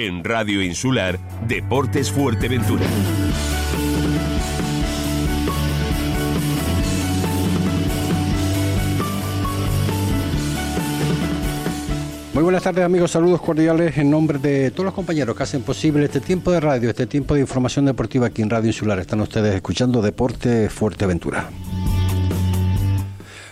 En Radio Insular, Deportes Fuerteventura. Muy buenas tardes amigos, saludos cordiales en nombre de todos los compañeros que hacen posible este tiempo de radio, este tiempo de información deportiva aquí en Radio Insular. Están ustedes escuchando Deporte Fuerteventura.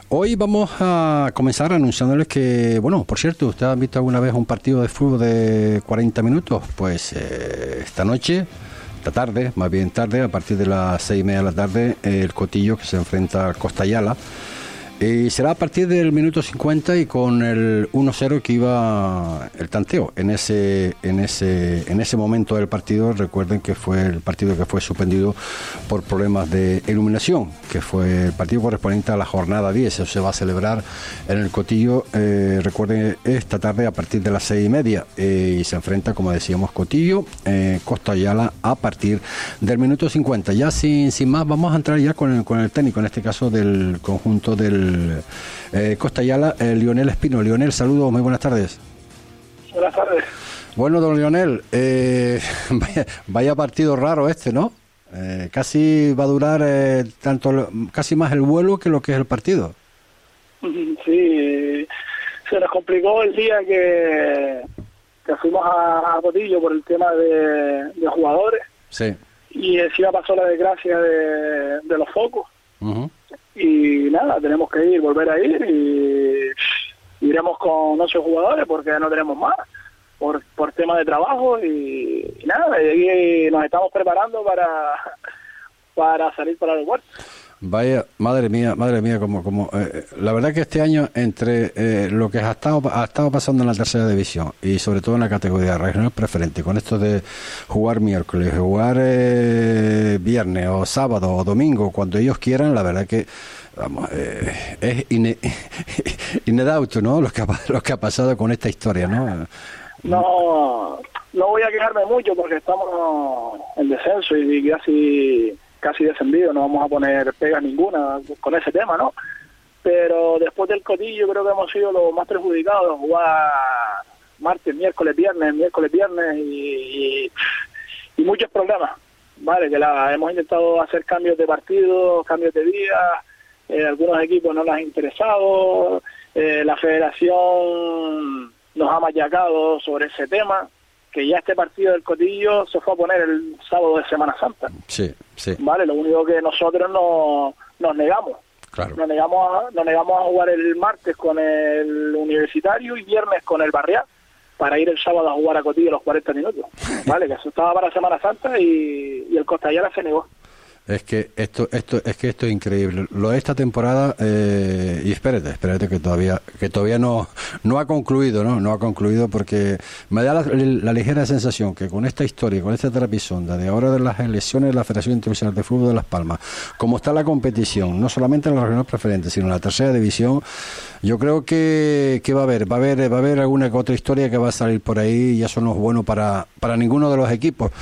Hoy vamos a comenzar anunciándoles que, bueno, por cierto, ¿usted ha visto alguna vez un partido de fútbol de 40 minutos? Pues eh, esta noche, esta tarde, más bien tarde, a partir de las seis y media de la tarde, el Cotillo que se enfrenta al Costayala y será a partir del minuto 50 y con el 1-0 que iba el tanteo. En ese, en, ese, en ese momento del partido, recuerden que fue el partido que fue suspendido por problemas de iluminación, que fue el partido correspondiente a la jornada 10. Eso se va a celebrar en el Cotillo, eh, recuerden, esta tarde a partir de las 6 y media. Eh, y se enfrenta, como decíamos, Cotillo, eh, Costa Ayala a partir del minuto 50. Ya sin, sin más, vamos a entrar ya con el, con el técnico, en este caso del conjunto del eh, Costa Ayala, eh, Lionel Espino. Lionel, saludos, muy buenas tardes. Buenas tardes. Bueno, don Lionel, eh, vaya, partido raro este, ¿no? casi va a durar tanto, casi más el vuelo que lo que es el partido. Sí, se nos complicó el día que, que fuimos a, Botillo por el tema de, jugadores. Sí. Y encima pasó la desgracia de, los focos y nada, tenemos que ir, volver a ir y iremos con ocho jugadores porque no tenemos más por, por tema de trabajo y, nada, y nos estamos preparando para, para salir para el aeropuerto. Vaya, madre mía, madre mía, como, como, eh, la verdad que este año entre eh, lo que ha estado, ha estado pasando en la tercera división y sobre todo en la categoría regional preferente, con esto de jugar miércoles, jugar eh, viernes o sábado o domingo, cuando ellos quieran, la verdad que vamos, es ine, inedauto, ¿no? Lo que, ha, lo que ha pasado con esta historia, ¿no? No, no voy a quejarme mucho porque estamos en descenso y casi casi descendido, no vamos a poner pega ninguna con ese tema, ¿no? Pero después del cotillo creo que hemos sido los más perjudicados, jugar martes, miércoles, viernes, miércoles, viernes y, y, muchos problemas, ¿vale? Que la, hemos intentado hacer cambios de partido, cambios de día, eh, algunos equipos no les ha interesado, eh, la federación nos ha machacado sobre ese tema, que ya este partido del Cotillo se fue a poner el sábado de Semana Santa. Sí, sí. Vale, lo único que nosotros no, nos negamos. Claro. Nos negamos, a, nos negamos a jugar el martes con el Universitario y viernes con el Barrial para ir el sábado a jugar a Cotillo los 40 minutos. Vale, que eso estaba para Semana Santa y, y el Costallera se negó. Es que esto, esto, es que esto es increíble. Lo de esta temporada, eh, y espérate, espérate que todavía, que todavía no, no ha concluido, ¿no? No ha concluido porque me da la, ligera sensación que con esta historia, con esta trapisonda de ahora de las elecciones de la Federación Internacional de Fútbol de Las Palmas, como está la competición, no solamente en la regional preferente, sino en la tercera división, yo creo que, que va a haber, va a haber, va a haber alguna otra historia que va a salir por ahí y eso no es bueno para, para ninguno de los equipos.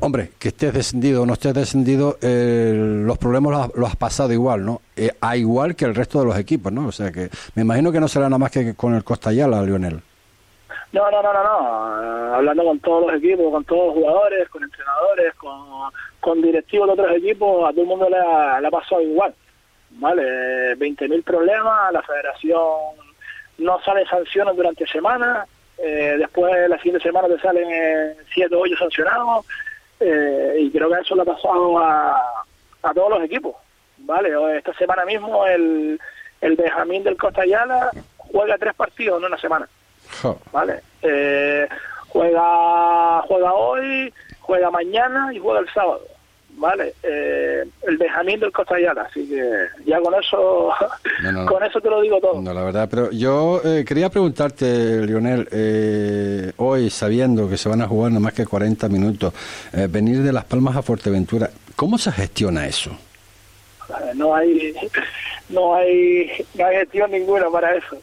Hombre, que estés descendido o no estés descendido, eh, los problemas los, has pasado igual, ¿no? Eh, a igual que el resto de los equipos, ¿no? O sea que me imagino que no será nada más que con el Costa Yala, Lionel. No, no, no, no, no. Eh, hablando con todos los equipos, con todos los jugadores, con entrenadores, con, directivos de otros equipos, a todo el mundo le ha, le ha pasado igual. ¿Vale? 20.000 problemas, la federación no sale sanciones durante semanas, eh, después la siguiente semana te salen eh, siete o ocho sancionados eh, y creo que eso le ha pasado a, a todos los equipos. vale Esta semana mismo el, el Benjamín del Costa Ayala juega tres partidos en una semana. ¿Vale? Eh, juega, juega hoy, juega mañana y juega el sábado. ¿Vale? Eh, el Benjamín del Costa así que ya con eso con eso te lo digo todo. No, la verdad, pero yo eh, quería preguntarte, Lionel, eh, hoy sabiendo que se van a jugar no más que 40 minutos, venir de Las Palmas a Fuerteventura, ¿cómo se gestiona eso? No hay, no hay, no hay gestión ninguna para eso.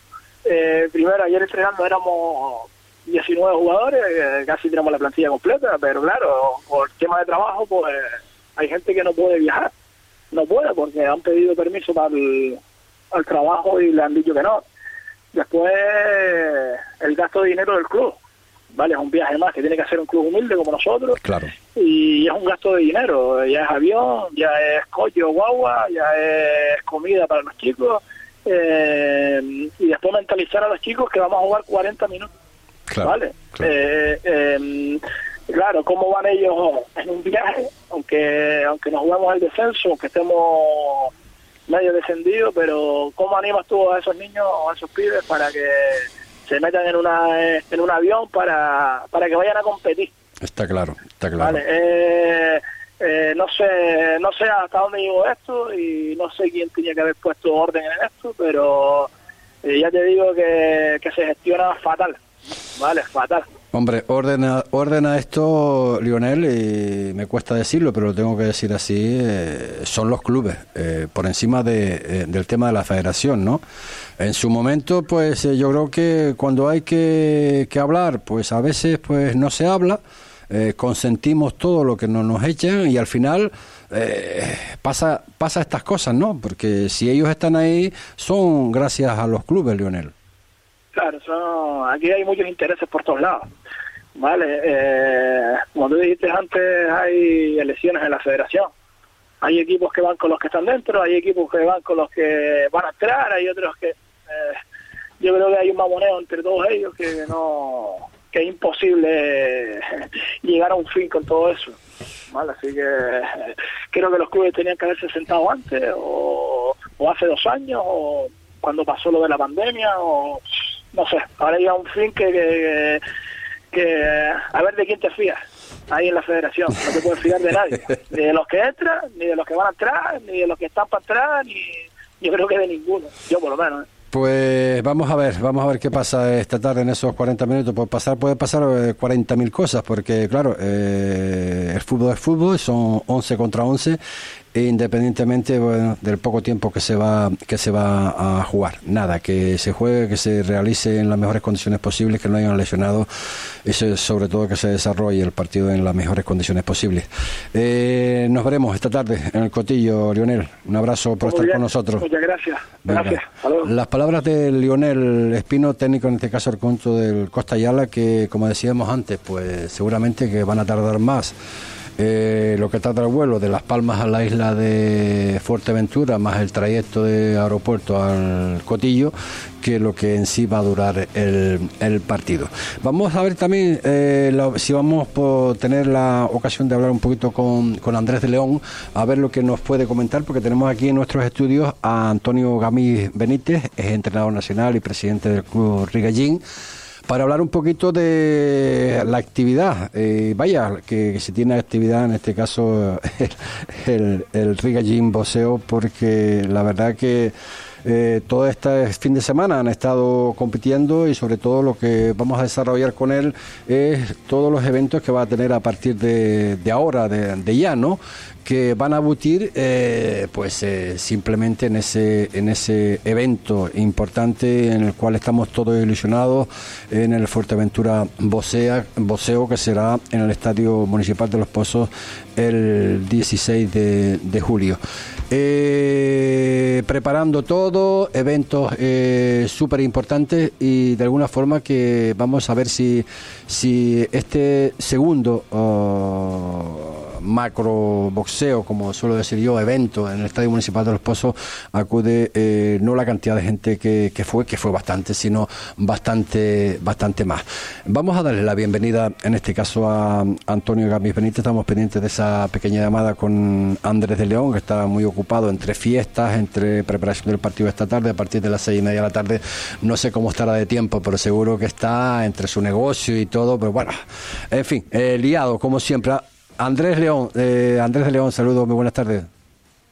primero, ayer entrenando éramos 19 jugadores, casi tenemos la plantilla completa, pero claro, por tema de trabajo, pues hay gente que no puede viajar, no puede porque han pedido permiso para el al trabajo y le han dicho que no. Después el gasto de dinero del club, ¿vale? Es un viaje más que tiene que hacer un club humilde como nosotros. Claro. Y es un gasto de dinero. Ya es avión, ya es coche guagua, ya es comida para los chicos. Eh, y después mentalizar a los chicos que vamos a jugar 40 minutos. ¿Vale? Eh, em, claro, ¿cómo van ellos en un viaje? Aunque aunque nos jugamos el descenso, aunque estemos medio descendidos, pero ¿cómo animas tú a esos niños o a esos pibes para que se metan en una en un avión para, para que vayan a competir? Está claro, está claro. Vale, eh, eh, no sé no sé hasta dónde llegó esto y no sé quién tenía que haber puesto orden en esto, pero eh, ya te digo que, que se gestiona fatal, ¿vale? Fatal. Hombre, ordena, ordena esto, Lionel, y me cuesta decirlo, pero lo tengo que decir así, eh, son los clubes, eh, por encima de, eh, del tema de la federación, ¿no? En su momento, pues yo creo que cuando hay que, que, hablar, pues a veces pues no se habla, consentimos todo lo que no nos echan y al final pasa, pasa estas cosas, ¿no? Porque si ellos están ahí, son gracias a los clubes, Lionel. Claro, son, aquí hay muchos intereses por todos lados. Vale, eh, como tú dijiste antes, hay elecciones en la federación. Hay equipos que van con los que están dentro, hay equipos que van con los que van a entrar, hay otros que... Eh, yo creo que hay un mamoneo entre todos ellos que no que es imposible llegar a un fin con todo eso. ¿vale? Así que creo que los clubes tenían que haberse sentado antes o hace dos años o cuando pasó lo de la pandemia o no sé, ahora llega un fin que, que, que, a ver de quién te fías ahí en la federación, no te puedes fiar de nadie, ni de los que entran, ni de los que van atrás, ni de los que están para atrás, ni yo creo que de ninguno, yo por lo menos. ¿eh? Pues vamos a ver, vamos a ver qué pasa esta tarde en esos 40 minutos. Puede pasar, puede pasar 40.000 eh, cosas, porque claro, eh, el fútbol es fútbol, son 11 contra 11 independientemente bueno, del poco tiempo que se va que se va a jugar. Nada que se juegue que se realice en las mejores condiciones posibles que no hayan lesionado y sobre todo que se desarrolle el partido en las mejores condiciones posibles. Eh, nos veremos esta tarde en el cotillo Lionel. Un abrazo por estar con nosotros. Muchas gracias. Gracias. Las palabras de Lionel Espino técnico en este caso el conjunto del Costa Ayala que como decíamos antes pues seguramente que van a tardar más eh, lo que trata el vuelo de Las Palmas a la isla de Fuerteventura, más el trayecto de aeropuerto al Cotillo, que lo que en sí va a durar el, partido. Vamos a ver también eh, si vamos a tener la ocasión de hablar un poquito con, con, Andrés de León, a ver lo que nos puede comentar, porque tenemos aquí en nuestros estudios a Antonio Gamí Benítez, es entrenador nacional y presidente del Club Rigallín para hablar un poquito de la actividad. Eh, vaya, que, se tiene actividad en este caso el, el Riga Gym Boseo, porque la verdad que eh, todo este fin de semana han estado compitiendo y sobre todo lo que vamos a desarrollar con él es todos los eventos que va a tener a partir de, ahora, de, ya, ¿no? Que van a butir eh, pues eh, simplemente en ese en ese evento importante en el cual estamos todos ilusionados en el Fuerteventura Bosea, Boseo que será en el Estadio Municipal de Los Pozos el 16 de, de julio. Eh, preparando todo, eventos súper importantes y de alguna forma que vamos a ver si, si este segundo oh, macro boxeo, como suelo decir yo, evento en el Estadio Municipal de Los Pozos, acude eh, no la cantidad de gente que, que, fue, que fue bastante, sino bastante, bastante más. Vamos a darle la bienvenida, en este caso, a Antonio Gamis Benítez. Estamos pendientes de esa pequeña llamada con Andrés de León, que está muy ocupado entre fiestas, entre preparación del partido esta tarde, a partir de las seis y media de la tarde. No sé cómo estará de tiempo, pero seguro que está entre su negocio y todo, pero bueno, en fin, eh, liado, como siempre. Andrés León, eh, Andrés de León, saludos, muy buenas tardes.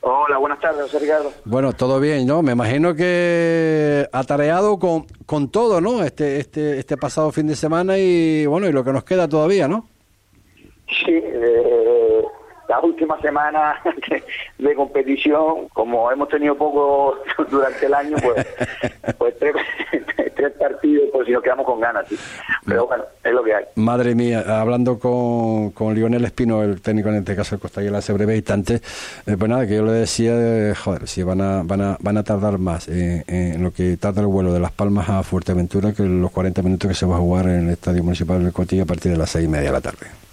Hola, buenas tardes, José Ricardo. Bueno, todo bien, ¿no? Me imagino que atareado con, con todo, ¿no? Este, este, este pasado fin de semana y bueno, y lo que nos queda todavía, ¿no? Sí, eh, la última semana de, competición, como hemos tenido poco durante el año, pues, pues tres, partidos, pues si nos quedamos con ganas. ¿sí? Pero bueno, es lo que hay. Madre mía, hablando con, con Lionel Espino, el técnico en este caso de Costa hace breve instante, eh, pues nada, que yo le decía, eh, joder, si van a, van a, van a tardar más eh, en lo que tarda el vuelo de Las Palmas a Fuerteventura que los 40 minutos que se va a jugar en el Estadio Municipal del Cotillo a partir de las seis y media de la tarde.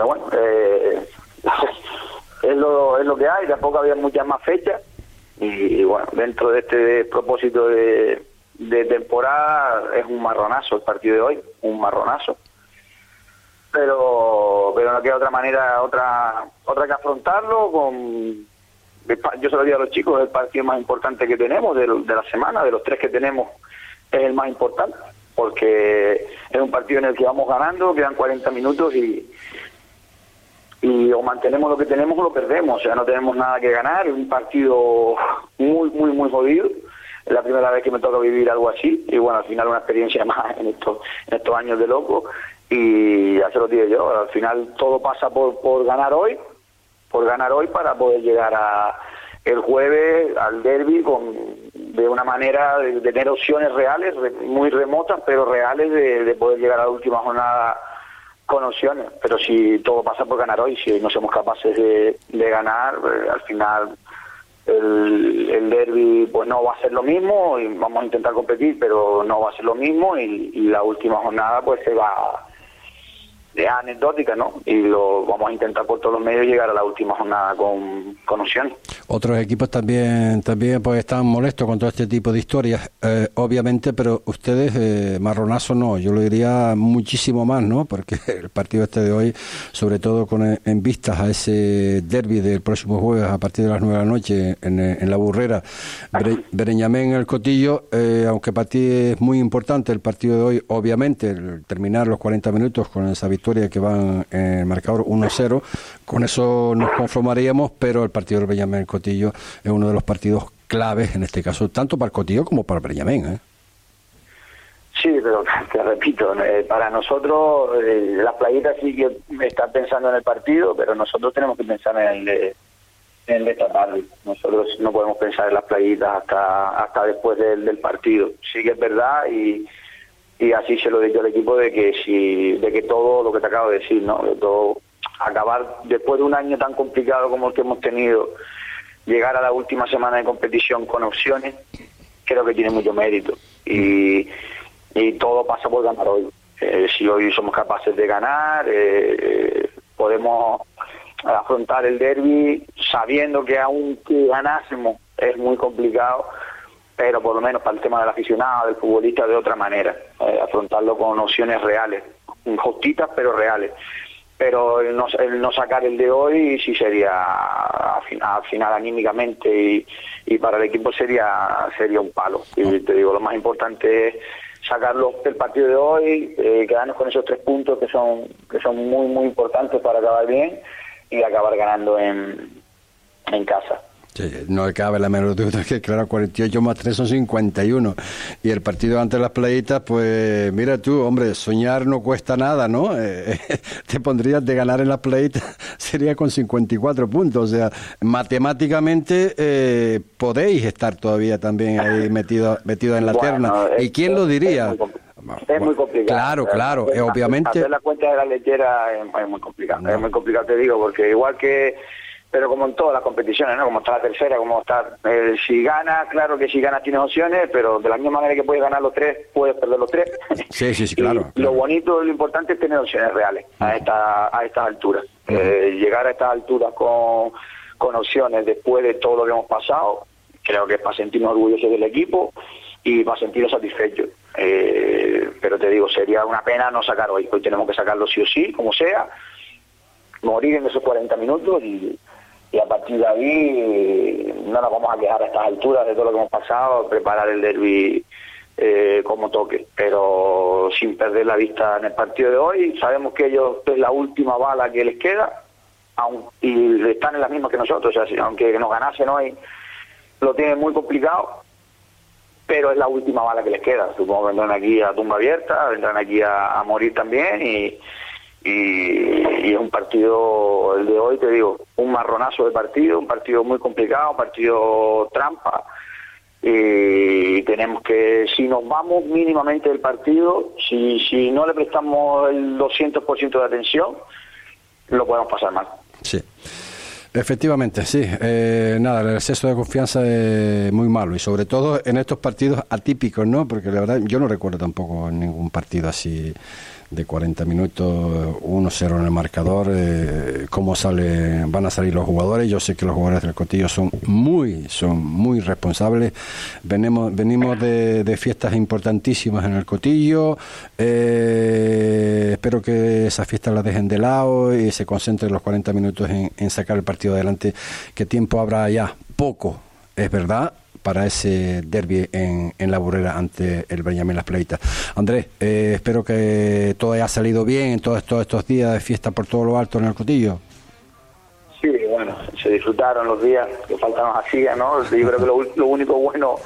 Pero bueno, eh, es, lo, es lo que hay, tampoco había muchas más fechas. Y, bueno, dentro de este propósito de, de temporada es un marronazo el partido de hoy, un marronazo. Pero pero no queda otra manera otra otra que afrontarlo con yo se lo digo a los chicos es el partido más importante que tenemos de la semana de los tres que tenemos es el más importante porque es un partido en el que vamos ganando, quedan 40 minutos y, y o mantenemos lo que tenemos o lo perdemos, o sea, no tenemos nada que ganar, un partido muy, muy, muy jodido. Es la primera vez que me toca vivir algo así y bueno, al final una experiencia más en estos, en estos años de loco y ya se lo digo yo, al final todo pasa por, por ganar hoy, por ganar hoy para poder llegar a el jueves al derby con de una manera de, tener opciones reales, muy remotas, pero reales de, poder llegar a la última jornada con opciones. Pero si todo pasa por ganar hoy, si no somos capaces de, ganar, eh, al final el, el derby pues no va a ser lo mismo y vamos a intentar competir, pero no va a ser lo mismo y, y la última jornada pues se va de anecdótica, ¿no? Y lo vamos a intentar por todos los medios llegar a la última jornada con, con opciones. Otros equipos también también pues están molestos con todo este tipo de historias, eh, obviamente, pero ustedes, eh, marronazo no, yo lo diría muchísimo más, ¿no? Porque el partido este de hoy, sobre todo con en vistas a ese derby del próximo jueves a partir de las nueve de la noche en, en la Burrera, Bereñamén, el Cotillo, eh, aunque para ti es muy importante el partido de hoy, obviamente, terminar los 40 minutos con esa victoria que van en el marcador 1-0, con eso nos conformaríamos, pero el partido del el Cotillo, es uno de los partidos claves en este caso, tanto para el Cotillo como para el Beñamén. ¿eh? Sí, pero te repito, eh, para nosotros eh, las playitas sí que están pensando en el partido, pero nosotros tenemos que pensar en el de, en esta tarde. Nosotros no podemos pensar en las playitas hasta hasta después del, del partido. Sí que es verdad y, y así se lo he dicho al equipo de que si de que todo lo que te acabo de decir, ¿no? De todo acabar después de un año tan complicado como el que hemos tenido, llegar a la última semana de competición con opciones, creo que tiene mucho mérito. Y, y todo pasa por ganar hoy. Eh, si hoy somos capaces de ganar, eh, podemos afrontar el derby sabiendo que aunque ganásemos es muy complicado, pero por lo menos para el tema del aficionado, del futbolista, de otra manera, eh, afrontarlo con opciones reales, justitas pero reales. Pero el no, sacar el de hoy sí sería al final, anímicamente y, para el equipo sería sería un palo. Y te digo lo más importante es sacarlo del partido de hoy eh, quedarnos con esos tres puntos que son que son muy muy importantes para acabar bien y acabar ganando en, en casa no cabe la menor duda que, claro, 48 más 3 son 51. Y el partido ante las playitas, pues mira tú, hombre, soñar no cuesta nada, ¿no? Eh, te pondrías de ganar en las playitas, sería con 54 puntos. O sea, matemáticamente eh, podéis estar todavía también ahí metido, metido en la terna. ¿Y quién lo diría? Es muy, complicado. Claro, claro, obviamente. Hacer la cuenta de la lechera es, muy complicado. Es muy complicado, te digo, porque igual que pero como en todas las competiciones, ¿no? Como está la tercera, como está... Eh, si gana, claro que si gana tienes opciones, pero de la misma manera que puedes ganar los tres, puedes perder los tres. Sí, sí, sí, claro. Lo bonito, lo importante es tener opciones reales a, esta, a estas alturas. Eh, llegar a estas alturas con, con opciones después de todo lo que hemos pasado, creo que es para sentirnos orgullosos del equipo y para sentirnos satisfechos. Eh, pero te digo, sería una pena no sacar hoy. Hoy tenemos que sacarlo sí o sí, como sea, morir en esos 40 minutos y y a partir de ahí no nos vamos a quejar a estas alturas de todo lo que hemos pasado, preparar el derby eh, como toque, pero sin perder la vista en el partido de hoy. Sabemos que ellos es la última bala que les queda y están en las mismas que nosotros, o sea, aunque nos ganasen hoy, lo tienen muy complicado, pero es la última bala que les queda. Supongo que vendrán aquí a tumba abierta, vendrán aquí a, a morir también y y, es un partido, el de hoy, te digo, un marronazo de partido, un partido muy complicado, un partido trampa. Y tenemos que, si nos vamos mínimamente del partido, si, si no le prestamos el 200% de atención, lo podemos pasar mal. Sí. Efectivamente, sí. Eh, nada, el exceso de confianza es muy malo y sobre todo en estos partidos atípicos, ¿no? Porque la verdad yo no recuerdo tampoco ningún partido así de 40 minutos, 1-0 en el marcador, eh, cómo sale, van a salir los jugadores. Yo sé que los jugadores del Cotillo son muy, son muy responsables. Venimos, venimos de, fiestas importantísimas en el Cotillo. Eh, espero que esas fiestas las dejen de lado y se concentren los 40 minutos en, en sacar el partido adelante. ¿Qué tiempo habrá ya? Poco, es verdad, para ese derby en, en la burrera ante el Benjamín Las Pleitas. Andrés, eh, espero que todo haya salido bien en todos, todos estos días de fiesta por todo lo alto en el Cotillo. Sí, bueno, se disfrutaron los días que faltan nos ¿no? Yo creo que lo, único bueno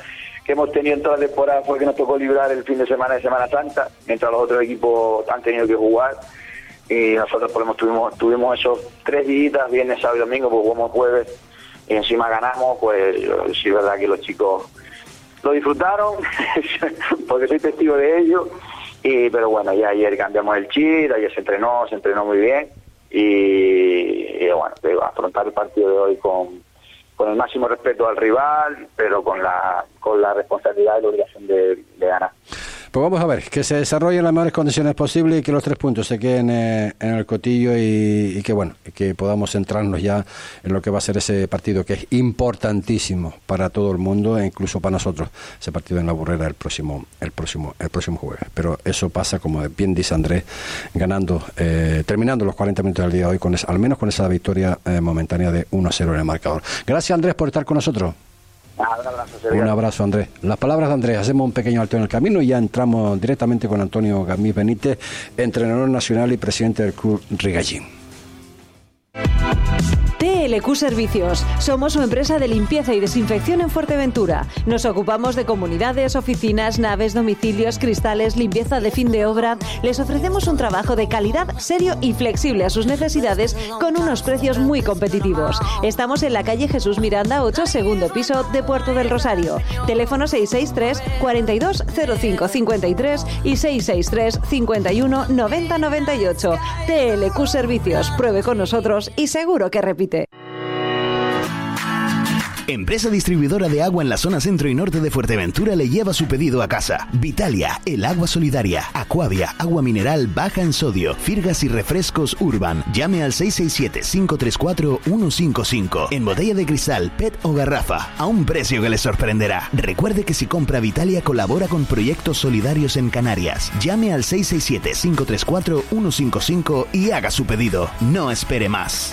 que hemos tenido en toda la temporada fue que nos tocó librar el fin de semana de Semana Santa, mientras los otros equipos han tenido que jugar. Y nosotros por lo tuvimos, tuvimos esos tres días, viernes, sábado y domingo, pues jugamos jueves y encima ganamos, pues sí es verdad que los chicos lo disfrutaron, porque soy testigo de ello, y, pero bueno, ya ayer cambiamos el chip, ayer se entrenó, se entrenó muy bien, y, bueno, afrontar el partido de hoy con, con el máximo respeto al rival, pero con la, con la responsabilidad y la obligación de ganar. Pues vamos a ver, que se desarrolle en las mejores condiciones posibles y que los tres puntos se queden eh, en el cotillo y, que bueno, que podamos centrarnos ya en lo que va a ser ese partido que es importantísimo para todo el mundo e incluso para nosotros, ese partido en la burrera el próximo, el próximo, el próximo jueves. Pero eso pasa, como bien dice Andrés, ganando, eh, terminando los 40 minutos del día de hoy, con al menos con esa victoria eh, momentánea de 1-0 en el marcador. Gracias Andrés por estar con nosotros. Un abrazo, Un abrazo, Andrés. Las palabras de Andrés, hacemos un pequeño alto en el camino y ya entramos directamente con Antonio Gamí Benítez, entrenador nacional y presidente del Club Rigallín. TLQ Servicios. Somos su empresa de limpieza y desinfección en Fuerteventura. Nos ocupamos de comunidades, oficinas, naves, domicilios, cristales, limpieza de fin de obra. Les ofrecemos un trabajo de calidad, serio y flexible a sus necesidades con unos precios muy competitivos. Estamos en la calle Jesús Miranda 8, segundo piso de Puerto del Rosario. Teléfono 663 42 05 53 y 663 51 90 98. TLQ Servicios. Pruebe con nosotros y seguro que repite. Empresa distribuidora de agua en la zona centro y norte de Fuerteventura le lleva su pedido a casa. Vitalia, el agua solidaria, Aquavia, agua mineral baja en sodio, firgas y refrescos Urban. Llame al 667-534-155 en botella de cristal, PET o garrafa, a un precio que le sorprenderá. Recuerde que si compra Vitalia colabora con proyectos solidarios en Canarias. Llame al 667-534-155 y haga su pedido. No espere más.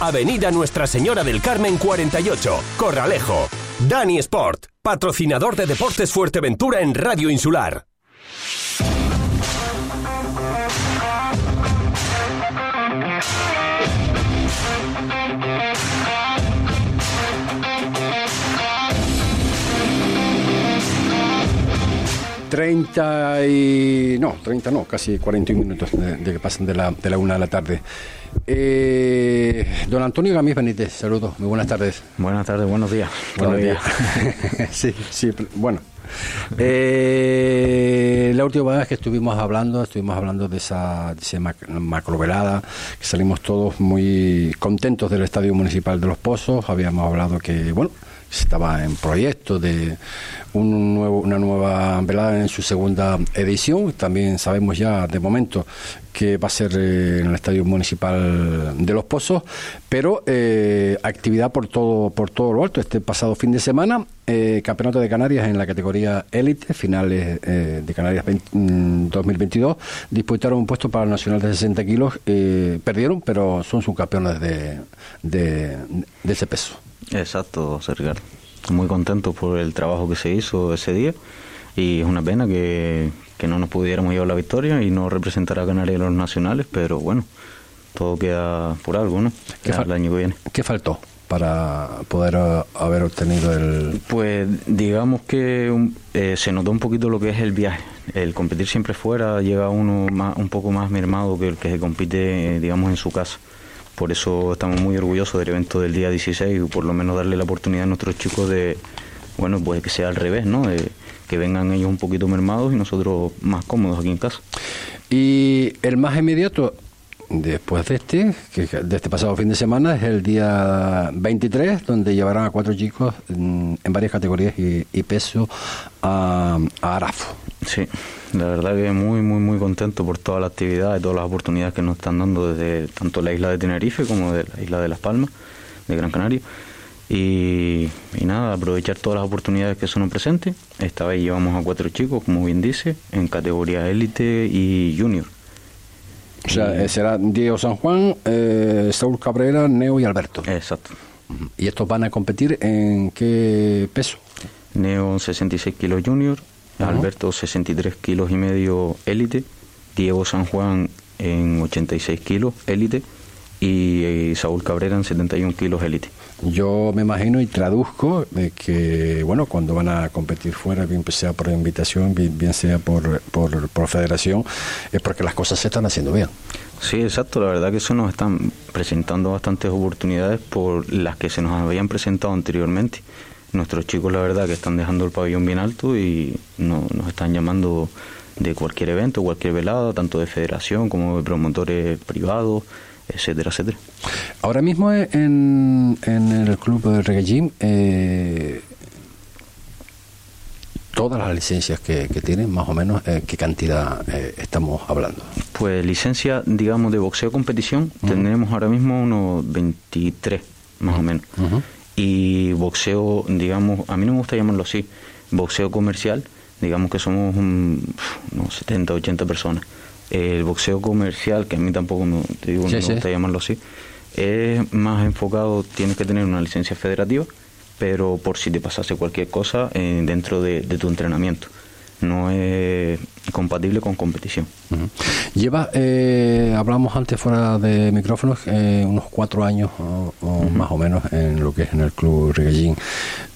Avenida Nuestra Señora del Carmen 48, Corralejo. Dani Sport, patrocinador de Deportes Fuerteventura en Radio Insular. Treinta y... no, 30 no, casi 41 minutos de, que pasan de la, de la una de la tarde. Eh, don Antonio Gamís Benítez, saludos, muy buenas tardes. Buenas tardes, buenos días. Buenos días. sí, sí, bueno. Eh, la última vez que estuvimos hablando, estuvimos hablando de esa, de esa macrovelada, que salimos todos muy contentos del Estadio Municipal de Los Pozos, habíamos hablado que, bueno, estaba en proyecto de un nuevo, una nueva velada en su segunda edición. También sabemos ya de momento que va a ser eh, en el Estadio Municipal de Los Pozos, pero eh, actividad por todo por todo lo alto. Este pasado fin de semana, eh, Campeonato de Canarias en la categoría élite, finales de Canarias 2022, mm, disputaron un puesto para el Nacional de 60 kilos, perdieron, pero son subcampeones de, de, de ese peso. Exacto, Sergio. Muy contento por el trabajo que se hizo ese día y es una pena que, no nos pudiéramos llevar la victoria y no representar a Canarias en los nacionales, pero bueno, todo queda por algo, ¿no? ¿Qué el año que viene. ¿Qué faltó para poder eh, haber obtenido el...? Pues digamos que eh, se notó un poquito lo que es el viaje. El competir siempre fuera llega uno más, un poco más mermado que el que se compite, digamos, en su casa. Por eso estamos muy orgullosos del evento del día 16 y por lo menos darle la oportunidad a nuestros chicos de, bueno, pues que sea al revés, ¿no? De, que vengan ellos un poquito mermados y nosotros más cómodos aquí en casa. Y el más inmediato, después de este, que de este pasado fin de semana, es el día 23, donde llevarán a cuatro chicos en, varias categorías y, peso a, a Arafo. Sí, la verdad que muy, muy, muy contento por toda la actividad y todas las oportunidades que nos están dando desde tanto la isla de Tenerife como de la isla de Las Palmas, de Gran Canaria. Y, nada, aprovechar todas las oportunidades que son presentes. Esta vez llevamos a cuatro chicos, como bien dice, en categoría élite y junior. O sea, eh, será Diego San Juan, eh, Saúl Cabrera, Neo y Alberto. Exacto. ¿Y estos van a competir en qué peso? Neo 66 kilos junior, Alberto 63 kilos y medio élite, Diego San Juan en 86 kilos élite y eh, Saúl Cabrera en 71 kilos élite. Yo me imagino y traduzco que, bueno, cuando van a competir fuera, bien sea por invitación, bien, sea por, por, federación, es porque las cosas se están haciendo bien. Sí, exacto. La verdad que eso nos están presentando bastantes oportunidades por las que se nos habían presentado anteriormente nuestros chicos la verdad que están dejando el pabellón bien alto y no, nos están llamando de cualquier evento, cualquier velada, tanto de federación como de promotores privados, etcétera, etcétera. Ahora mismo en, en el club de Reggae eh, todas las licencias que, tienen, más o menos, eh, ¿qué cantidad eh, estamos hablando? Pues licencia, digamos, de boxeo competición, tenemos ahora mismo unos 23, más o menos y boxeo, digamos, a mí no me gusta llamarlo así, boxeo comercial, digamos que somos unos 70, 80 personas. El boxeo comercial, que a mí tampoco me, te digo, me gusta llamarlo así, es más enfocado, tienes que tener una licencia federativa, pero por si te pasase cualquier cosa eh, dentro de tu entrenamiento no es compatible con competición. Lleva, eh, hablamos antes fuera de micrófonos, eh, unos cuatro años o, más o menos en lo que es en el club Regallín.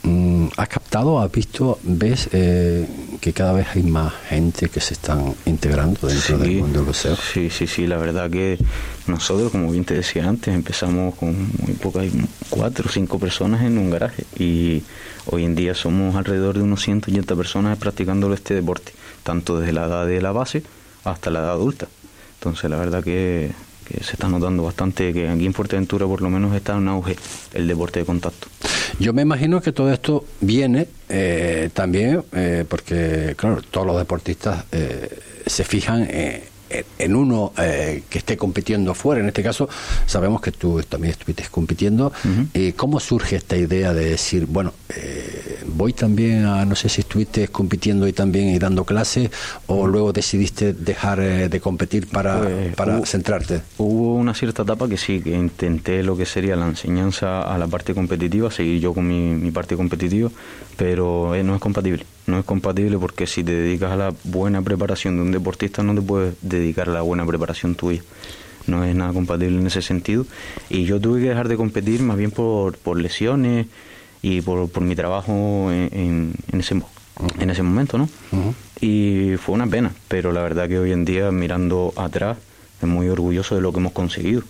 Mm, ¿Has captado, has visto, ves eh, que cada vez hay más gente que se están integrando dentro del mundo del boxeo? Sí, sí, sí, la verdad que nosotros, como bien te decía antes, empezamos con muy pocas, cuatro o cinco personas en un garaje y hoy en día somos alrededor de unos 180 personas practicando este deporte, tanto desde la edad de la base hasta la edad adulta. Entonces la verdad que, se está notando bastante que aquí en Fuerteventura por lo menos está en auge el deporte de contacto. Yo me imagino que todo esto viene eh, también eh, porque, claro, todos los deportistas eh, se fijan en uno que esté compitiendo fuera. En este caso, sabemos que tú también estuviste compitiendo. Eh, ¿Cómo surge esta idea de decir, bueno, voy también a, no sé si estuviste compitiendo y también y dando clases, o luego decidiste dejar de competir para, pues, para centrarte? Hubo una cierta etapa que sí, que intenté lo que sería la enseñanza a la parte competitiva, seguir yo con mi, mi parte competitiva, pero no es compatible no es compatible porque si te dedicas a la buena preparación de un deportista no te puedes dedicar a la buena preparación tuya. No es nada compatible en ese sentido. Y yo tuve que dejar de competir más bien por, por lesiones y por, por mi trabajo en, en, ese, en ese momento, ¿no? Y fue una pena, pero la verdad que hoy en día mirando atrás muy orgulloso de lo que hemos conseguido.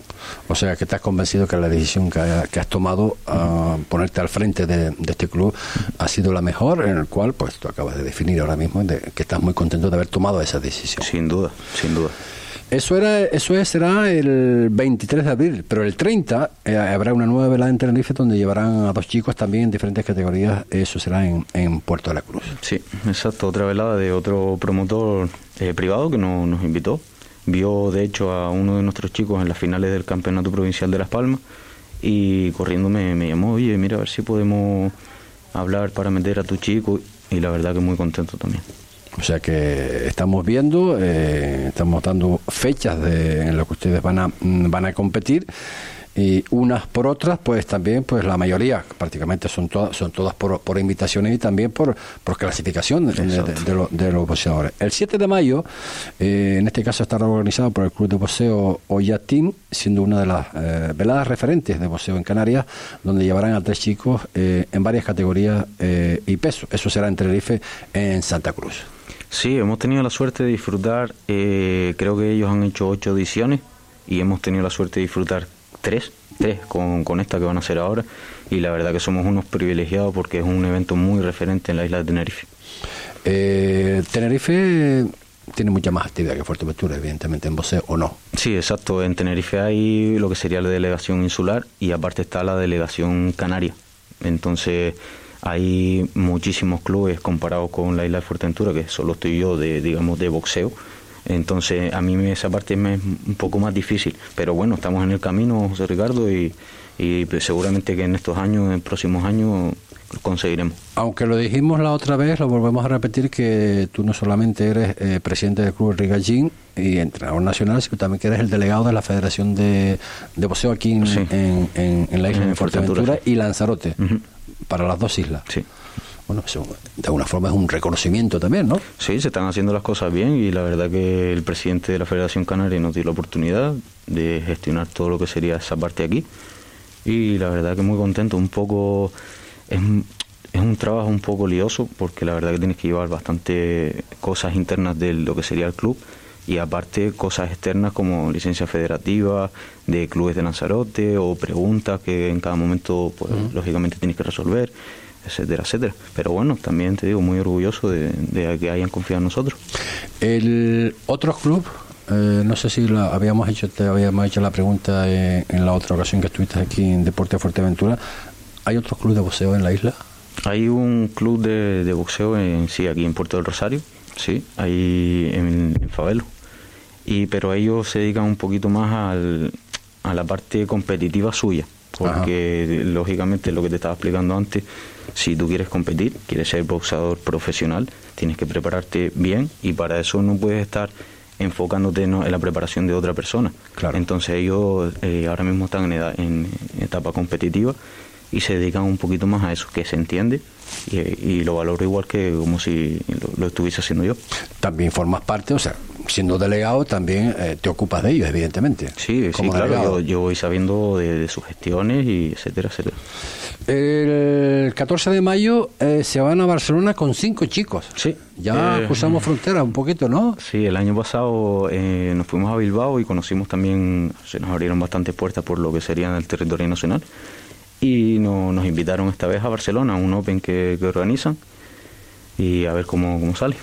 O sea, que estás convencido que la decisión que, has tomado a ponerte al frente de, este club ha sido la mejor, en el cual, pues tú acabas de definir ahora mismo de, que estás muy contento de haber tomado esa decisión. Sin duda, sin duda. Eso era, eso es, será el 23 de abril, pero el 30 eh, habrá una nueva velada en Tenerife donde llevarán a dos chicos también en diferentes categorías. Eso será en, en Puerto de la Cruz. Sí, exacto. Otra velada de otro promotor eh, privado que no, nos invitó. Vio, de hecho, a uno de nuestros chicos en las finales del Campeonato Provincial de Las Palmas y corriendo me, me llamó, oye, mira a ver si podemos hablar para meter a tu chico y la verdad que muy contento también. O sea que estamos viendo, eh, estamos dando fechas de, en lo que ustedes van a, mm, van a competir y unas por otras, pues también, pues la mayoría, prácticamente son todas, son todas por, por invitaciones y también por, por clasificación de, de, de, lo, de los boxeadores. El 7 de mayo, eh, en este caso estará organizado por el Club de Boxeo Oyatín, siendo una de las eh, veladas referentes de boxeo en Canarias, donde llevarán a tres chicos eh, en varias categorías eh, y peso. Eso será en Tenerife, en Santa Cruz. Sí, hemos tenido la suerte de disfrutar, eh, creo que ellos han hecho ocho ediciones y hemos tenido la suerte de disfrutar tres, tres con, con esta que van a hacer ahora y la verdad que somos unos privilegiados porque es un evento muy referente en la isla de Tenerife. Eh, Tenerife tiene mucha más actividad que Fuerteventura, evidentemente, en boxeo, ¿o no? Sí, exacto. En Tenerife hay lo que sería la delegación insular y aparte está la delegación canaria. Entonces hay muchísimos clubes comparados con la isla de Fuerteventura, que solo estoy yo de, digamos, de boxeo. Entonces a mí esa parte me es un poco más difícil. Pero bueno, estamos en el camino, José Ricardo, y, y pues seguramente que en estos años, en próximos años, conseguiremos. Aunque lo dijimos la otra vez, lo volvemos a repetir que tú no solamente eres eh, presidente del Club Rigallín y entrenador nacional, sino también que eres el delegado de la Federación de, de Boxeo aquí en, Sí. en, en- en la isla de Fuerteventura Fuerteventura, sí. y Lanzarote, Ujú. Para las dos islas. Sí. Bueno, eso de alguna forma es un reconocimiento también, ¿no? Sí, se están haciendo las cosas bien y la verdad que el presidente de la Federación Canaria nos dio la oportunidad de gestionar todo lo que sería esa parte aquí y la verdad que muy contento, un poco es, un- es un trabajo un poco lioso porque la verdad que tienes que llevar bastante cosas internas de lo que sería el club y aparte cosas externas como licencia federativa de clubes de Lanzarote o preguntas que en cada momento pues lógicamente tienes que resolver etcétera, etcétera. Pero bueno, también te digo, muy orgulloso de, de que hayan confiado en nosotros. El otro club, eh, no sé si la habíamos hecho, te habíamos hecho la pregunta eh, en la otra ocasión que estuviste aquí en Deporte de Fuerteventura. ¿Hay otro club de boxeo en la isla? Hay un club de, de boxeo en sí, aquí en Puerto del Rosario, sí, ahí en, en Favelo. Y, pero ellos se dedican un poquito más al, a la parte competitiva suya, porque lógicamente lo que te estaba explicando antes, si tú quieres competir, quieres ser boxeador profesional, tienes que prepararte bien y para eso no puedes estar enfocándote en la preparación de otra persona. Claro. Entonces ellos eh, ahora mismo están en, edad- en etapa competitiva y se dedican un poquito más a eso, que se entiende y, y lo valoro igual que como si lo, lo estuviese haciendo yo. También formas parte, o sea, siendo delegado también eh, te ocupas de ellos, evidentemente. Sí, sí, como claro, delegado. yo, yo voy sabiendo de, de sus gestiones y etcétera, etcétera. El 14 de mayo eh, se van a Barcelona con cinco chicos. Sí. Ya Eh, cruzamos frontera un poquito, ¿no? Sí, el año pasado nos fuimos a Bilbao y conocimos también, se nos abrieron bastantes puertas por lo que sería el territorio nacional y no- nos invitaron esta vez a Barcelona un Open que, que organizan y a ver cómo, cómo sale.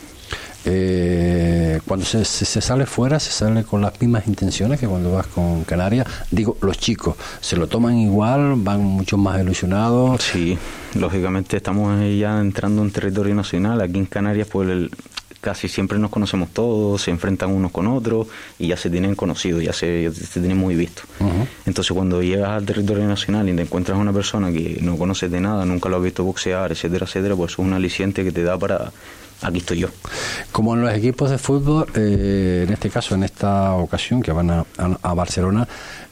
Eh, cuando se, se- se sale fuera, se sale con las mismas intenciones que cuando vas con Canarias. Digo, los chicos, ¿se lo toman igual? ¿Van mucho más ilusionados? Sí, lógicamente estamos ya entrando en territorio nacional. Aquí en Canarias, pues el- casi siempre nos conocemos todos, se enfrentan unos con otros y ya se tienen conocidos, ya se, ya se tienen muy visto. Entonces, cuando llegas al territorio nacional y te encuentras a una persona que no conoces de nada, nunca lo has visto boxear, etcétera, etcétera, pues es un aliciente que te da para. Aquí estoy yo. Como en los equipos de fútbol, eh, en este caso, en esta ocasión que van a, a- a Barcelona,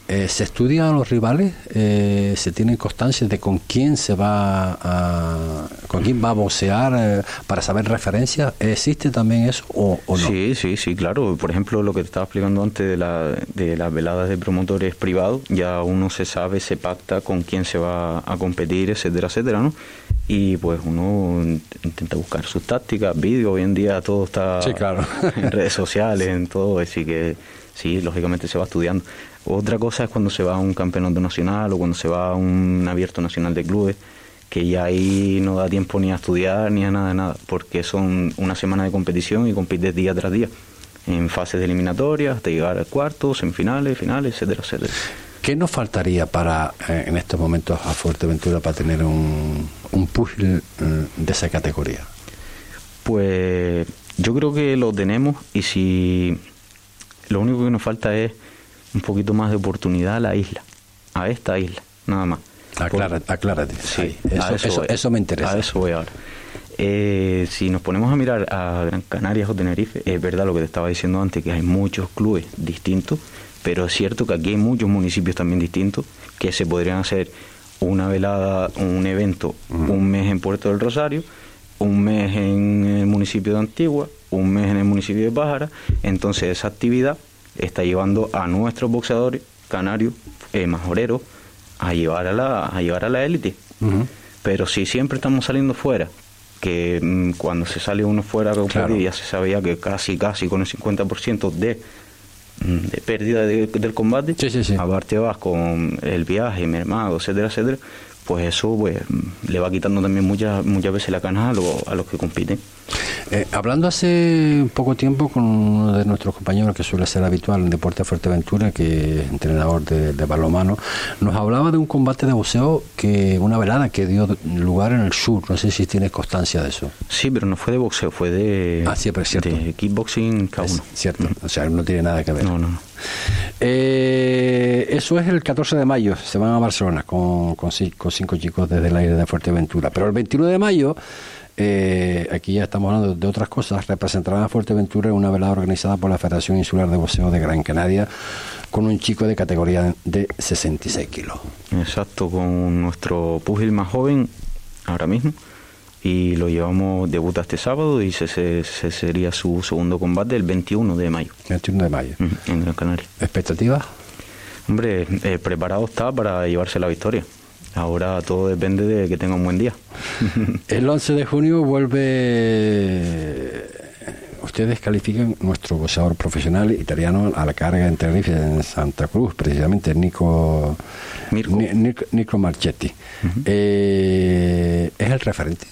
eh, ¿se estudian a los rivales? Eh, ¿Se tienen constancia de con quién se va a, con quién va a boxear eh, para saber referencias? ¿Existe también eso o, o no? Sí, sí, sí, claro. Por ejemplo, lo que te estaba explicando antes de, la, de las veladas de promotores privados, ya uno se sabe, se pacta con quién se va a competir, etcétera, etcétera, ¿no? Y pues uno intenta buscar sus tácticas, vídeos, hoy en día todo está Sí, claro. en redes sociales, en todo, así que sí, lógicamente se va estudiando. Otra cosa es cuando se va a un campeonato nacional o cuando se va a un abierto nacional de clubes, que ya ahí no da tiempo ni a estudiar ni a nada, nada, porque son una semana de competición y compites día tras día. en fases de eliminatoria hasta llegar a cuartos, semifinales, finales, etcétera, etcétera. ¿Qué nos faltaría para eh, en estos momentos a Fuerteventura para tener un, un pugil eh, de esa categoría? Pues yo creo que lo tenemos y si lo único que nos falta es un poquito más de oportunidad a la isla, a esta isla, nada más. Aclárate, aclárate. Sí, Eso, eso, voy. eso me interesa. A eso voy ahora. Eh, si nos ponemos a mirar a Gran Canaria o Tenerife, es verdad lo que te estaba diciendo antes, que hay muchos clubes distintos, pero es cierto que aquí hay muchos municipios también distintos que se podrían hacer una velada, un evento, un mes en Puerto del Rosario, un mes en el municipio de Antigua, un mes en el municipio de Pájara. Entonces esa actividad está llevando a nuestros boxeadores canarios, eh, majoreros, a llevar a la, a llevar a la élite. Pero si siempre estamos saliendo fuera, que mm, cuando se sale uno fuera a competir Claro. ya se sabía que casi, casi con el 50% de, de pérdida de- del combate, Sí, sí, sí. aparte vas con el viaje, mermado, etcétera, etcétera, pues eso pues le va quitando también muchas muchas veces la cana a, los- a los que compiten. Eh, hablando hace poco tiempo con uno de nuestros compañeros que suele ser habitual en Deporte Fuerteventura, que es entrenador de, de balonmano, nos hablaba de un combate de boxeo que una velada que dio lugar en el sur. No sé si tienes constancia de eso. Sí, pero no fue de boxeo, fue de, Ah, sí, pero es cierto. de kickboxing K1. Es cierto, o sea, no tiene nada que ver. No, no. Eh, eso es el 14 de mayo, se van a Barcelona con, con, ci- con cinco chicos desde el aire de Fuerteventura. Pero el 21 de mayo, eh, aquí ya estamos hablando de otras cosas, representarán a Fuerteventura en una velada organizada por la Federación Insular de Boxeo de Gran Canaria con un chico de categoría de 66 kilos. Exacto, con nuestro pugil más joven ahora mismo. Y lo llevamos, debuta este sábado y ese sería su segundo combate el 21 de mayo 21 de mayo. en Gran Canaria. ¿Expectativas? Hombre, eh, preparado está para llevarse la victoria. Ahora todo depende de que tenga un buen día. El 11 de junio vuelve. Ustedes califican nuestro boxeador profesional italiano a la carga en Tenerife, en Santa Cruz, precisamente, Nico, Nico, Nico Marchetti. Eh, es el referente.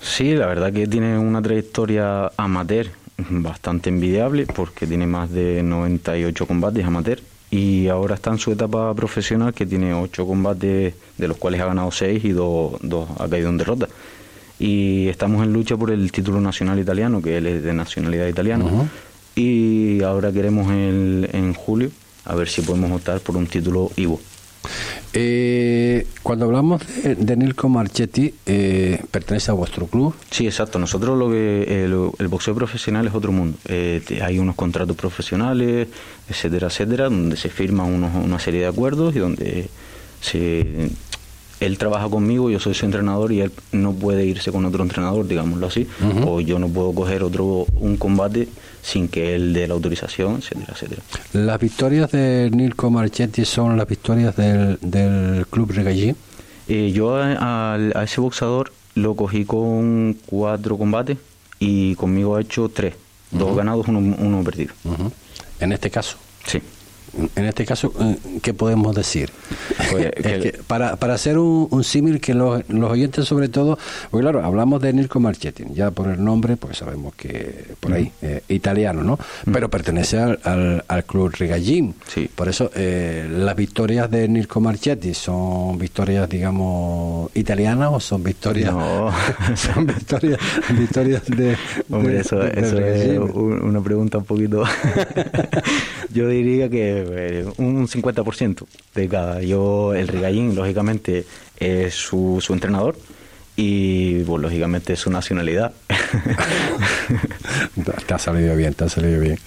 Sí, la verdad que tiene una trayectoria amateur bastante envidiable porque tiene más de 98 combates amateur y ahora está en su etapa profesional que tiene 8 combates de los cuales ha ganado 6 y 2 ha caído en derrota. Y estamos en lucha por el título nacional italiano, que él es de nacionalidad italiana. Y ahora queremos el- en julio a ver si podemos optar por un título Ivo. Eh, cuando hablamos de, de Nilko Marchetti, eh, pertenece a vuestro club. Sí, exacto. Nosotros lo que el, el boxeo profesional es otro mundo. Eh, hay unos contratos profesionales, etcétera, etcétera, donde se firman unos- una serie de acuerdos y donde se, él trabaja conmigo, yo soy su entrenador y él no puede irse con otro entrenador, digámoslo así, o yo no puedo coger otro un combate sin que él dé la autorización, etcétera, etcétera. Las victorias de Nilko Marchetti son las victorias del, del club Regallí. Eh, yo a, a ese boxeador lo cogí con cuatro combates y conmigo ha hecho tres, dos ganados, uno, uno perdido. En este caso. Sí. En este caso, eh, ¿qué podemos decir? Pues, Es que- que para, para hacer un, un símil que los, los oyentes sobre todo, porque claro, hablamos de Nilko Marchetti, ya por el nombre, pues sabemos que por ahí, eh, italiano, ¿no? Pero pertenece al, al, al club Regallín. Sí. Por eso eh, las victorias de Nilko Marchetti son victorias, digamos, italianas o son victorias... No. son victorias, victorias de... Hombre, de- eso, de- eso es una pregunta un poquito. yo diría que eh, un 50% de cada. Yo, el Regallín, lógicamente, es su, entrenador y, pues, lógicamente, su nacionalidad. Te ha salido bien, te ha salido bien.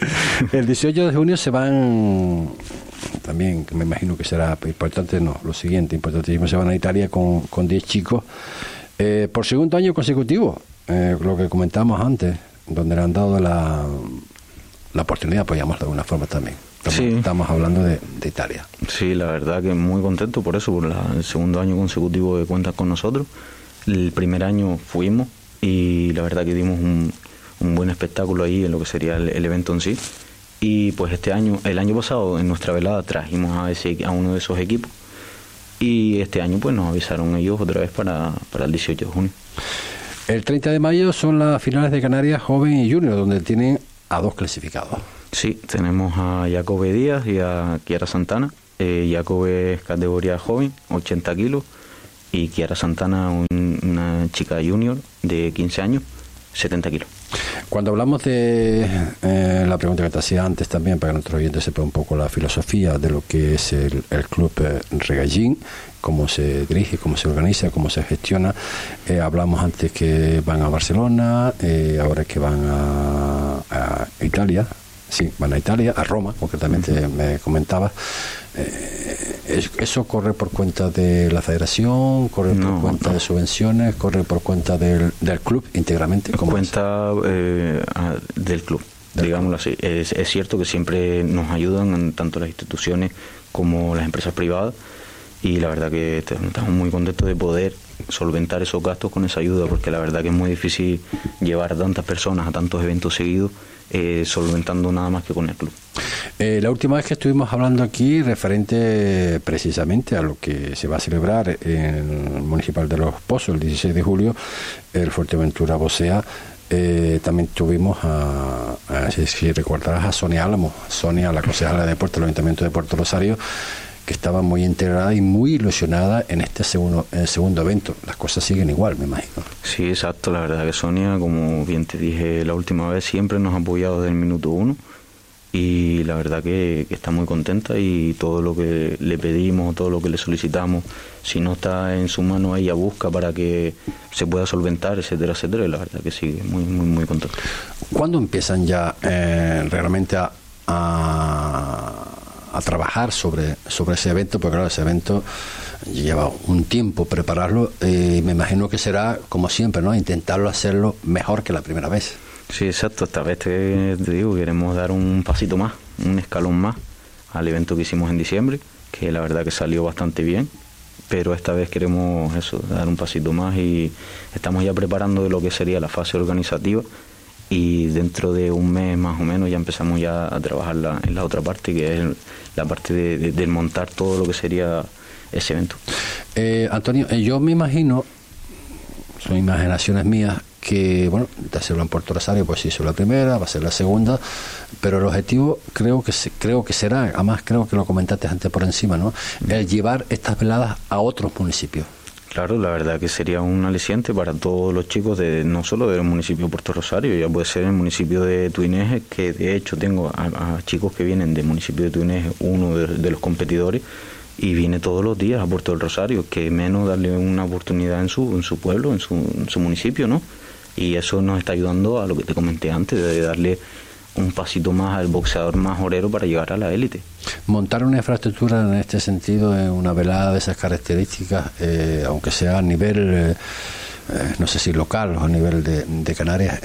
El 18 de junio se van, también me imagino que será importante, no, lo siguiente, importantísimo, se van a Italia con, con 10 chicos eh, por segundo año consecutivo, eh, lo que comentamos antes, donde le han dado la, la oportunidad, pues de alguna forma también. Estamos, Sí. estamos hablando de, de Italia. Sí, la verdad que muy contento por eso, por la- el segundo año consecutivo que cuentan con nosotros. El primer año fuimos y la verdad que dimos un, un buen espectáculo ahí en lo que sería el, el evento en sí. Y pues este año, el año pasado en nuestra velada trajimos a, ese, a uno de esos equipos y este año pues nos avisaron ellos otra vez para, para el 18 de junio. El 30 de mayo son las finales de Canarias Joven y Junior, donde tienen a dos clasificados. Sí, tenemos a Jacobe Díaz y a Kiara Santana. Eh, Jacobe es categoría joven, 80 kilos, y Kiara Santana, una chica junior de 15 años, 70 kilos. Cuando hablamos de eh, la pregunta que te hacía antes también, para que nuestro oyente sepa un poco la filosofía de lo que es el, club eh, Regallín, cómo se dirige, cómo se organiza, cómo se gestiona. Eh, hablamos antes que van a Barcelona, ahora que van a Italia, Sí, van a Italia, a Roma, concretamente me comentabas. Eh, ¿Eso corre por cuenta de la federación? ¿Corre por cuenta de subvenciones? ¿Corre por cuenta del, del club íntegramente? ¿Cómo cuenta eh, del club, digámoslo así. Es, es, cierto que siempre nos ayudan tanto las instituciones como las empresas privadas y la verdad que estamos muy contentos de poder solventar esos gastos con esa ayuda porque la verdad que es muy difícil llevar a tantas personas a tantos eventos seguidos eh, solventando nada más que con el club. Eh, la última vez que estuvimos hablando aquí, referente precisamente a lo que se va a celebrar en el Municipal de Los Pozos el 16 de julio, el Fuerteventura Bocea, eh, también tuvimos a, si recordarás, a Sonia Álamo, Sonia, la concejala de Deporte del Ayuntamiento de Puerto Rosario, que estaba muy integrada y muy ilusionada en este segundo, segundo evento. Las cosas siguen igual, me imagino. Sí, exacto. La verdad que Sonia, como bien te dije la última vez, siempre nos ha apoyado desde el minuto uno y la verdad que, está muy contenta y todo lo que le pedimos, todo lo que le solicitamos, si no está en su mano, ella busca para que se pueda solventar, etcétera, etcétera. Y la verdad que sí, muy, muy, muy contenta. ¿Cuándo empiezan ya eh, realmente a a trabajar sobre, sobre ese evento, porque claro, ese evento lleva un tiempo prepararlo y me imagino que será, como siempre, ¿no? intentarlo hacerlo mejor que la primera vez. Sí, exacto. Esta vez te, digo, queremos dar un pasito más, un escalón más al evento que hicimos en diciembre, que la verdad que salió bastante bien, pero esta vez queremos eso, dar un pasito más y estamos ya preparando de lo que sería la fase organizativa y dentro de un mes más o menos ya empezamos ya a trabajar en la otra parte, que es la parte de, montar todo lo que sería ese evento. Eh, Antonio, eh, yo me imagino, son imaginaciones mías, que, bueno, de hacerlo en Puerto Rosario, pues hizo la primera, va a ser la segunda, pero el objetivo creo que creo que será, además creo que lo comentaste antes por encima, ¿no? El llevar estas veladas a otros municipios. Claro, la verdad que sería un aliciente para todos los chicos, de no solo del municipio de Puerto Rosario, ya puede ser el municipio de Tuineje, que de hecho tengo a, chicos que vienen del municipio de Tuineje, uno de, los competidores, y viene todos los días a Puerto del Rosario, que menos darle una oportunidad en su, en su pueblo, en su, en su municipio, ¿no? Y eso nos está ayudando a lo que te comenté antes, de darle un pasito más al boxeador más orero para llegar a la élite. Montar una infraestructura en este sentido, en una velada de esas características, eh, aunque sea a nivel, eh, eh, no sé si local o a nivel de, Canarias,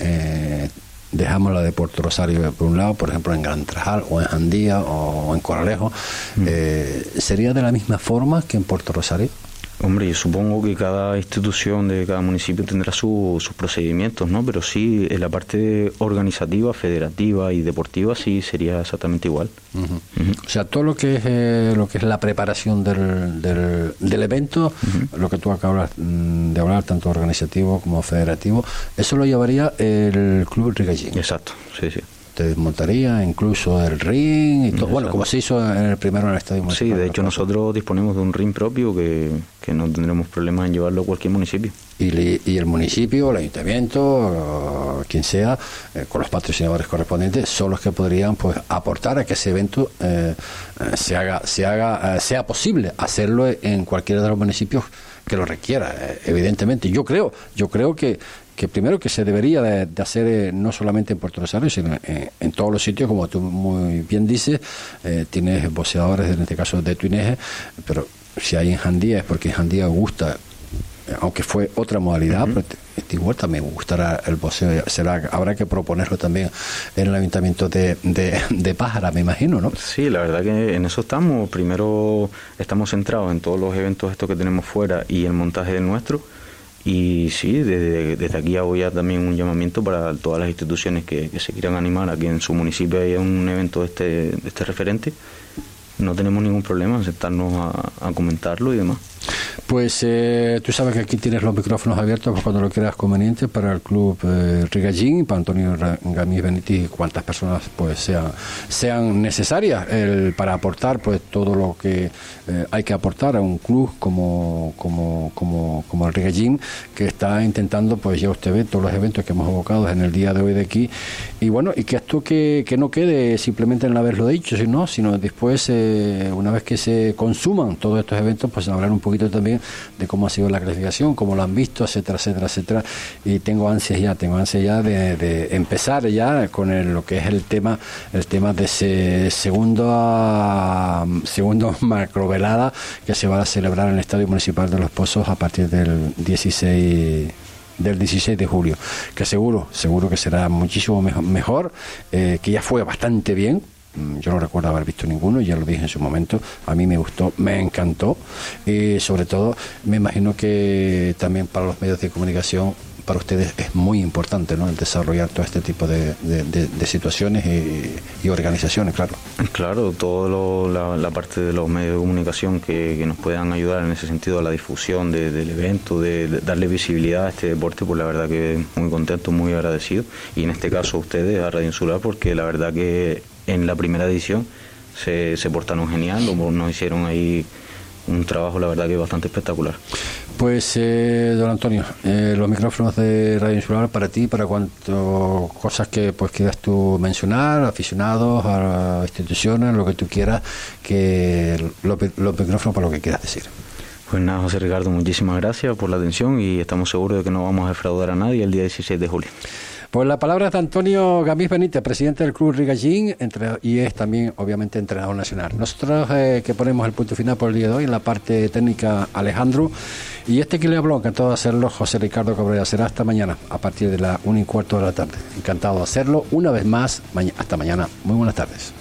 dejamos la de Puerto Rosario por un lado, por ejemplo en Gran Trajal o en Jandía o en Coralejo, mm. ¿sería de la misma forma que en Puerto Rosario? Hombre, yo supongo que cada institución de cada municipio tendrá sus procedimientos, ¿no? Pero sí, en la parte organizativa, federativa y deportiva sí sería exactamente igual. O sea, todo lo que es eh, lo que es la preparación del, del, evento, lo que tú acabas mm, de hablar, tanto organizativo como federativo, eso lo llevaría el Club Rigallín. Exacto, sí, sí te desmontaría incluso el ring y todo. Bueno, como se hizo en el primero en el estadio Sí, de hecho nosotros disponemos de un ring propio que, no tendremos problemas en llevarlo a cualquier municipio. Y, y el municipio, el ayuntamiento, quien sea, eh, con los patrocinadores correspondientes, son los que podrían pues aportar a que ese evento eh, eh, se haga, se haga, sea posible hacerlo en cualquiera de los municipios que lo requiera, evidentemente. Yo creo, yo creo que que primero que se debería de, hacer eh, no solamente en Puerto Rosario, sino en, todos los sitios, como tú muy bien dices, eh, tienes boxeadores, en este caso de Tuineje, pero si hay en Jandía es porque en Jandía gusta, aunque fue otra modalidad, pero igual también gustará el boxeo, será, habrá que proponerlo también en el ayuntamiento de, de, de Pájara, me imagino, ¿no? Sí, la verdad que en eso estamos, primero estamos centrados en todos los eventos estos que tenemos fuera y el montaje del nuestro, y sí, desde, desde aquí hago ya también un llamamiento para todas las instituciones que, se quieran animar a que en su municipio haya un evento de este, este referente. No tenemos ningún problema en sentarnos a, comentarlo y demás. Pues eh, tú sabes que aquí tienes los micrófonos abiertos cuando lo quieras conveniente para el club eh, Rigallín, para Antonio Gamís Benítez y cuantas personas pues sean, sean necesarias el, para aportar pues todo lo que eh, hay que aportar a un club como, como, como, como el Rigallín que está intentando pues ya usted ve todos los eventos que hemos evocado en el día de hoy de aquí. Y bueno y que esto que, que no quede simplemente en haberlo dicho sino, sino después eh, una vez que se consuman todos estos eventos pues hablar un poquito también de cómo ha sido la clasificación, cómo lo han visto, etcétera, etcétera, etcétera. Y tengo ansias ya, tengo ansias ya de, empezar ya con lo que es el tema, el tema de ese segundo, segundo macrovelada que se va a celebrar en el Estadio Municipal de Los Pozos a partir del 16 del 16 de julio, que seguro, seguro que será muchísimo mejor, eh, que ya fue bastante bien, yo no recuerdo haber visto ninguno, ya lo dije en su momento, a mí me gustó, me encantó y sobre todo me imagino que también para los medios de comunicación para ustedes es muy importante ¿no? el desarrollar todo este tipo de, situaciones y, organizaciones, claro. Claro, toda la, parte de los medios de comunicación que, nos puedan ayudar en ese sentido a la difusión del evento, de, darle visibilidad a este deporte, pues la verdad que muy contento, muy agradecido. Y en este caso ustedes, a Radio Insular, porque la verdad que en la primera edición se, se portaron genial, nos hicieron ahí un trabajo, la verdad, que bastante espectacular. Pues, eh, don Antonio, eh, los micrófonos de Radio Insular para ti, para cuanto cosas que pues quieras tú mencionar, aficionados, a instituciones, lo que tú quieras, que los, los micrófonos para lo que quieras decir. Pues nada, José Ricardo, muchísimas gracias por la atención y estamos seguros de que no vamos a defraudar a nadie el día 16 de julio. Pues la palabra es de Antonio Gamís Benítez, presidente del Club Rigallín y es también, obviamente, entrenador nacional. Nosotros eh, que ponemos el punto final por el día de hoy en la parte técnica Alejandro y este que le habló, encantado de hacerlo, José Ricardo Cabrera. Será hasta mañana a partir de la 1 y cuarto de la tarde. Encantado de hacerlo una vez más. hasta mañana. Muy buenas tardes.